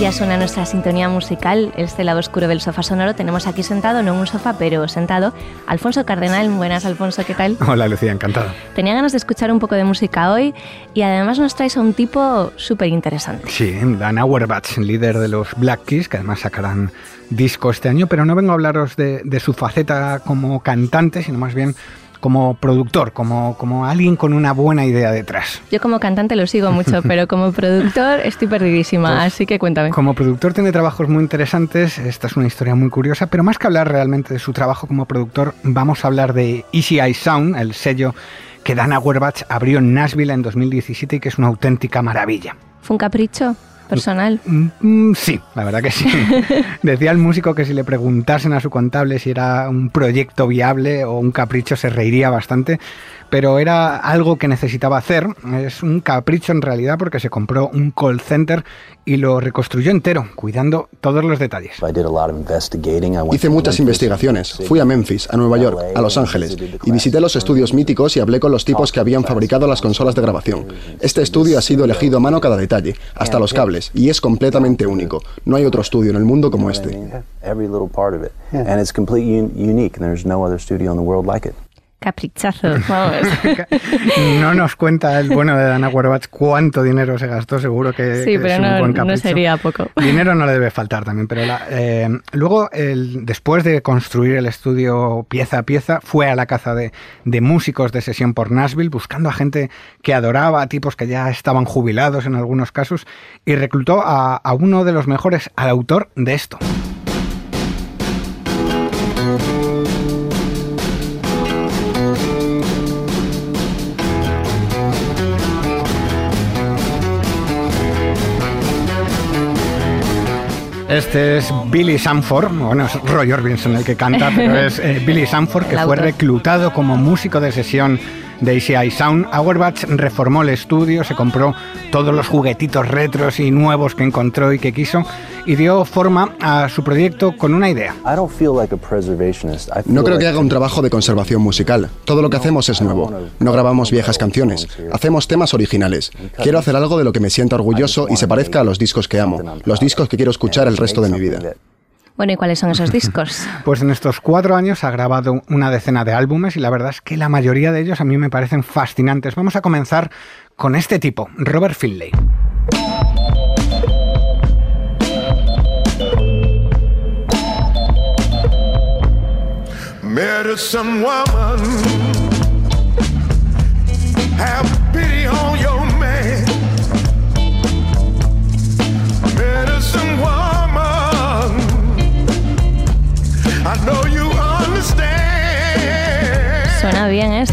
Ya suena nuestra sintonía musical, este lado oscuro del sofá sonoro. Tenemos aquí sentado, no en un sofá, pero sentado, Alfonso Cardenal. Buenas, Alfonso, ¿qué tal? Hola, Lucía, encantado. Tenía ganas de escuchar un poco de música hoy y además nos traes a un tipo súper interesante. Sí, Dan Auerbach, líder de los Black Keys, que además sacarán disco este año, pero no vengo a hablaros de, de su faceta como cantante, sino más bien como productor, como, como alguien con una buena idea detrás. Yo como cantante lo sigo mucho, pero como productor estoy perdidísima, Pues, así que cuéntame. Como productor tiene trabajos muy interesantes, esta es una historia muy curiosa, pero más que hablar realmente de su trabajo como productor, vamos a hablar de Easy Eye Sound, el sello que Dan Auerbach abrió en Nashville en 2017 y que es una auténtica maravilla. ¿Fue un capricho personal? Mm, Sí, la verdad que sí. Decía el músico que si le preguntasen a su contable si era un proyecto viable o un capricho se reiría bastante, pero era algo que necesitaba hacer. Es un capricho en realidad porque se compró un call center y lo reconstruyó entero, cuidando todos los detalles. Hice muchas investigaciones. Fui a Memphis, a Nueva York, a Los Ángeles y visité los estudios míticos y hablé con los tipos que habían fabricado las consolas de grabación. Este estudio ha sido elegido a mano cada detalle, hasta los cables, y es completamente único. No hay otro estudio en el mundo como este. Caprichazo, vamos. No nos cuenta el bueno de Dan Auerbach cuánto dinero se gastó, seguro que, Sí, que pero es un no- buen no sería poco. Dinero no le debe faltar también, pero la- eh, luego, el- después de construir el estudio pieza a pieza, fue a la caza de, de músicos de sesión por Nashville, buscando a gente que adoraba, a tipos que ya estaban jubilados en algunos casos, y reclutó a, a uno de los mejores, al autor de esto. Este es Billy Sanford, bueno, es Roy Orbison el que canta, pero es eh, Billy Sanford, que fue reclutado como músico de sesión de ACI Sound. Auerbach reformó el estudio, se compró todos los juguetitos retros y nuevos que encontró y que quiso, y dio forma a su proyecto con una idea. No creo que haga un trabajo de conservación musical. Todo lo que hacemos es nuevo. No grabamos viejas canciones. Hacemos temas originales. Quiero hacer algo de lo que me sienta orgulloso y se parezca a los discos que amo, los discos que quiero escuchar el resto de mi vida. Bueno, ¿y cuáles son esos discos? Pues en estos cuatro años ha grabado una decena de álbumes y la verdad es que la mayoría de ellos a mí me parecen fascinantes. Vamos a comenzar con este tipo, Robert Finlay. Woman,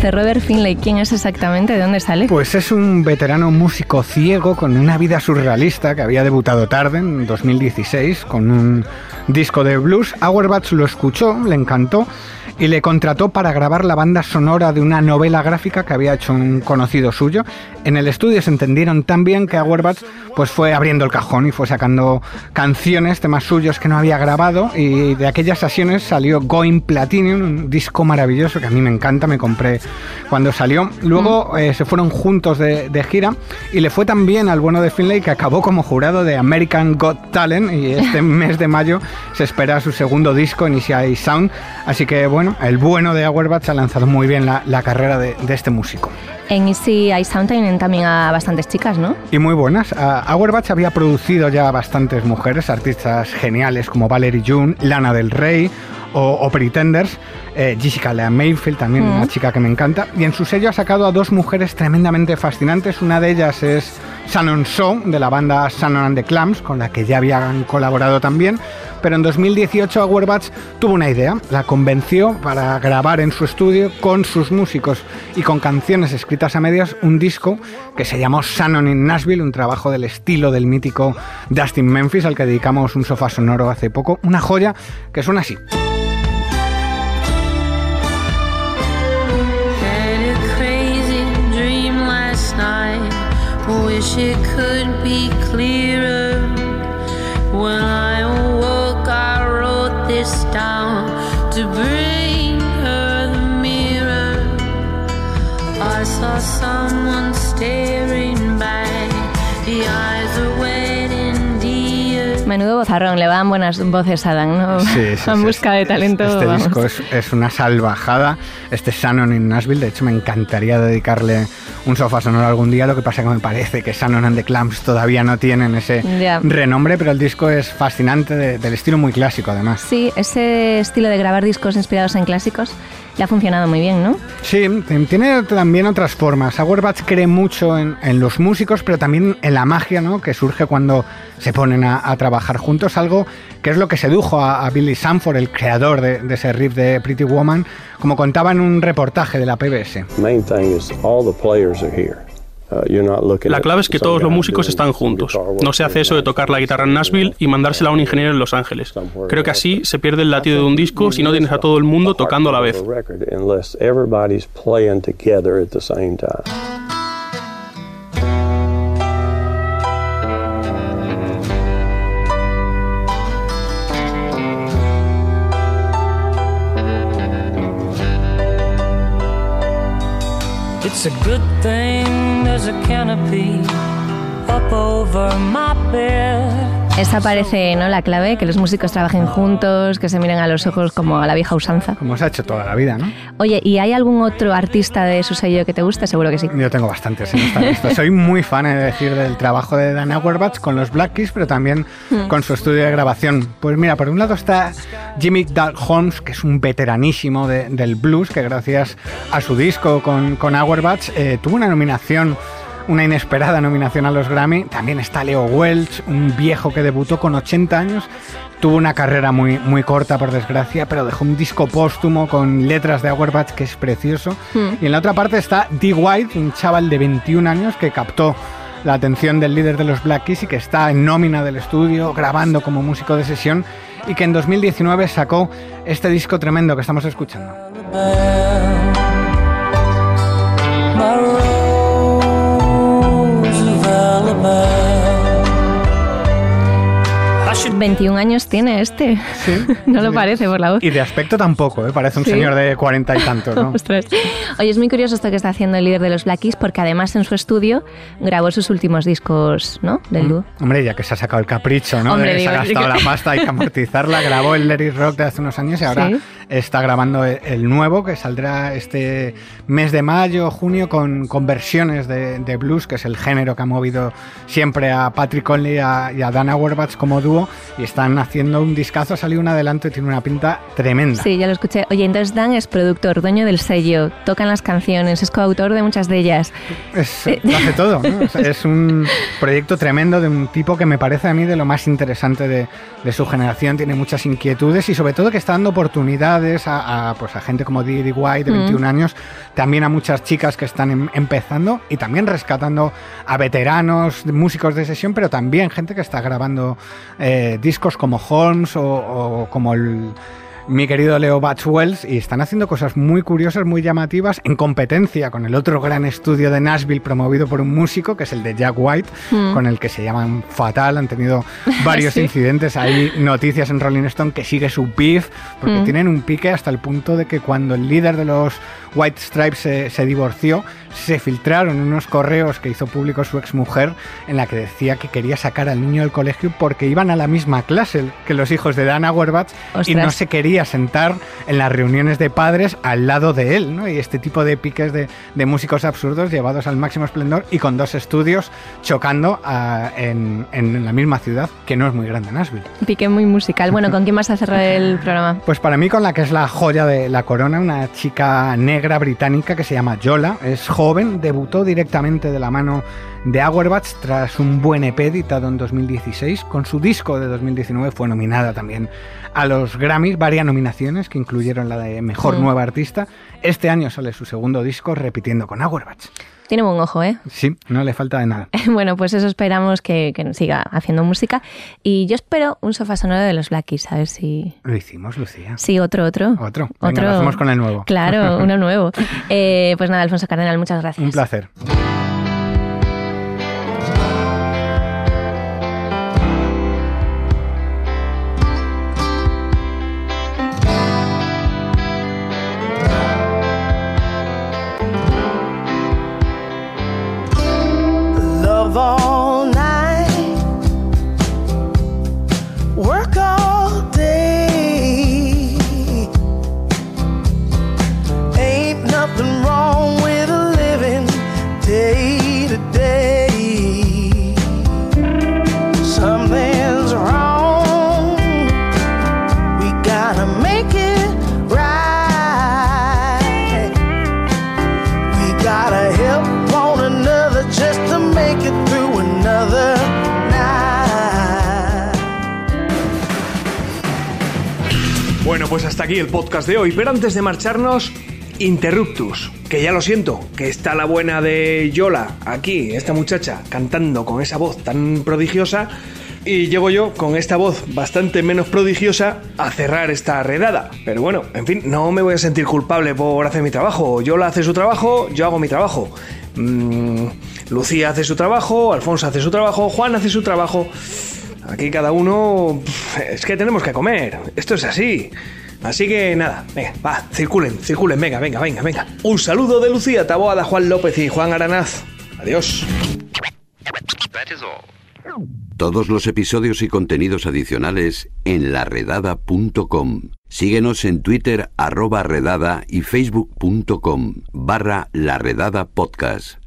Este Robert Finlay, ¿quién es exactamente? ¿De dónde sale? Pues es un veterano músico ciego con una vida surrealista que había debutado tarde, en 2016, con un disco de blues. Auerbach lo escuchó, le encantó y le contrató para grabar la banda sonora de una novela gráfica que había hecho un conocido suyo. En el estudio se entendieron tan bien que Auerbach pues fue abriendo el cajón y fue sacando canciones, temas suyos que no había grabado y de aquellas sesiones salió Going Platinum, un disco maravilloso que a mí me encanta, me compré cuando salió. Luego eh, se fueron juntos de, de gira y le fue tan bien al bueno de Finlay que acabó como jurado de American Got Talent y este mes de mayo se espera su segundo disco, Initial Sound. Así que bueno, el bueno de Auerbach ha lanzado muy bien la, la carrera de, de este músico. En Easy Eye Sound tienen también a bastantes chicas, ¿no? Y muy buenas. Auerbach había producido ya bastantes mujeres, artistas geniales como Valerie June, Lana del Rey o, o Pretenders, eh, Jessica Lea Mayfield, también una chica que me encanta. Y en su sello ha sacado a dos mujeres tremendamente fascinantes. Una de ellas es Shannon So, de la banda Shannon and the Clams, con la que ya habían colaborado también. Pero en 2018 Auerbach tuvo una idea, la convenció para grabar en su estudio con sus músicos y con canciones escritas a medias un disco que se llamó Shannon in Nashville, un trabajo del estilo del mítico Dustin Memphis al que dedicamos un sofá sonoro hace poco, una joya que suena así. It could be clearer. When I I wrote this down to bring her the mirror. I saw someone Menudo bozarrón, le van buenas voces a Dan, ¿no? Sí, sí, en sí, busca de talento. Este vamos. disco es, es una salvajada. Este Shannon in Nashville, de hecho, me encantaría dedicarle un sofá sonoro algún día. Lo que pasa que me parece que Shannon and the Clams todavía no tienen ese renombre, pero el disco es fascinante, de- del estilo muy clásico, además. Sí, ese estilo de grabar discos inspirados en clásicos le ha funcionado muy bien, ¿no? Sí, t- tiene también otras formas. Auerbach cree mucho en, en los músicos, pero también en la magia ¿no? que surge cuando se ponen a, a trabajar juntos, algo que es lo que sedujo a, a Billy Sanford, el creador de, de ese riff de Pretty Woman, como contaba en un reportaje de la PBS. Main thing is all the players are here. Uh, La clave es que todos los músicos están juntos. No se hace eso de tocar la guitarra en Nashville y mandársela a un ingeniero en Los Ángeles. Creo que así se pierde el latido de un disco si no tienes a todo el mundo tocando a la vez. It's a good thing there's a canopy Esa parece, ¿no? La clave, que los músicos trabajen juntos, que se miren a los ojos como a la vieja usanza. Como se ha hecho toda la vida, ¿no? Oye, ¿y hay algún otro artista de su sello que te guste? Seguro que sí. Yo tengo bastantes en esta lista. Soy muy fan, he de decir, del trabajo de Dan Auerbach con los Black Keys, pero también Mm. con su estudio de grabación. Pues mira, por un lado está Jimmy Dark Holmes, que es un veteranísimo de- del blues, que gracias a su disco con, con Auerbach eh, tuvo una nominación una inesperada nominación a los Grammy. También está Leo Welch, un viejo que debutó con 80 años. Tuvo una carrera muy, muy corta, por desgracia, pero dejó un disco póstumo con letras de Auerbach que es precioso. Hmm. Y en la otra parte está Dee White, un chaval de 21 años que captó la atención del líder de los Black Keys y que está en nómina del estudio, grabando como músico de sesión y que en 2019 sacó este disco tremendo que estamos escuchando. 21 años tiene este. no lo parece por la voz. Y de aspecto tampoco, ¿eh? parece un Sí. señor de 40 y tantos, ¿no? Ostras. Oye, es muy curioso esto que está haciendo el líder de los Black Keys porque además en su estudio grabó sus últimos discos, ¿no? Del dúo. Hombre, ya que se ha sacado el capricho, ¿no? Hombre, De- se ha gastado que- la pasta, hay que amortizarla. Grabó el Larry Rock de hace unos años y ahora Sí. Está grabando el, nuevo que saldrá este mes de mayo, junio, con, con versiones de, de blues, que es el género que ha movido siempre a Patrick Conley y a, y a Dan Auerbach como dúo. Y están haciendo un discazo, ha salido un adelanto y tiene una pinta tremenda. Sí, ya lo escuché. Oye, entonces Dan es productor, dueño del sello, tocan las canciones, es coautor de muchas de ellas. Es, lo hace todo, ¿no? O sea, es un proyecto tremendo de un tipo que me parece a mí de lo más interesante de, de su generación. Tiene muchas inquietudes y sobre todo que está dando a, a, pues a gente como Didi White de Mm. 21 años, también a muchas chicas que están em- empezando y también rescatando a veteranos, músicos de sesión, pero también gente que está grabando eh, discos como Holmes o, o como el mi querido Leo Batchwells y están haciendo cosas muy curiosas, muy llamativas, en competencia con el otro gran estudio de Nashville promovido por un músico, que es el de Jack White, Mm. con el que se llaman fatal, han tenido varios Sí. incidentes, hay noticias en Rolling Stone que sigue su beef, porque Mm. tienen un pique hasta el punto de que cuando el líder de los White Stripes se, se divorció, se filtraron unos correos que hizo público su exmujer en la que decía que quería sacar al niño del colegio porque iban a la misma clase que los hijos de Dan Auerbach y no se quería sentar en las reuniones de padres al lado de él, ¿no? Y este tipo de piques de, de músicos absurdos llevados al máximo esplendor y con dos estudios chocando ah, en, en la misma ciudad, que no es muy grande, Nashville. Pique muy musical. Bueno, ¿con quién vas a cerrar el programa? Pues para mí con la que es la joya de la corona, una chica negra británica que se llama Yola, es joven, debutó directamente de la mano de Auerbach tras un buen EP editado en 2016. Con su disco de 2019 fue nominada también a los Grammys, varias nominaciones que incluyeron la de Mejor. Nueva Artista. Este año sale su segundo disco repitiendo con Auerbach. Tiene buen ojo, ¿eh? Sí, no le falta de nada. Bueno, pues eso esperamos que, que siga haciendo música. Y yo espero un sofá sonoro de los Black Keys, a ver si... Lo hicimos, Lucía. Sí, otro, otro. Otro. Venga, lo hacemos con el nuevo. Claro, uno nuevo. Eh, pues nada, Alfonso Cardenal, muchas gracias. Un placer. all pues hasta aquí el podcast de hoy, pero antes de marcharnos, Interruptus, que ya lo siento, que está la buena de Yola aquí, esta muchacha, cantando con esa voz tan prodigiosa, y llego yo con esta voz bastante menos prodigiosa a cerrar esta redada. Pero bueno, en fin, no me voy a sentir culpable por hacer mi trabajo. Yola hace su trabajo, yo hago mi trabajo. Mm, Lucía hace su trabajo, Alfonso hace su trabajo, Juan hace su trabajo. Aquí cada uno... Es que tenemos que comer. Esto es así. Así que nada, venga, va, circulen, circulen, venga, venga, venga, venga. Un saludo de Lucía Taboada, Juan López y Juan Aranaz. Adiós. Todos los episodios y contenidos adicionales en laredada.com. Síguenos en Twitter arroba redada y facebook.com barra laredada podcast.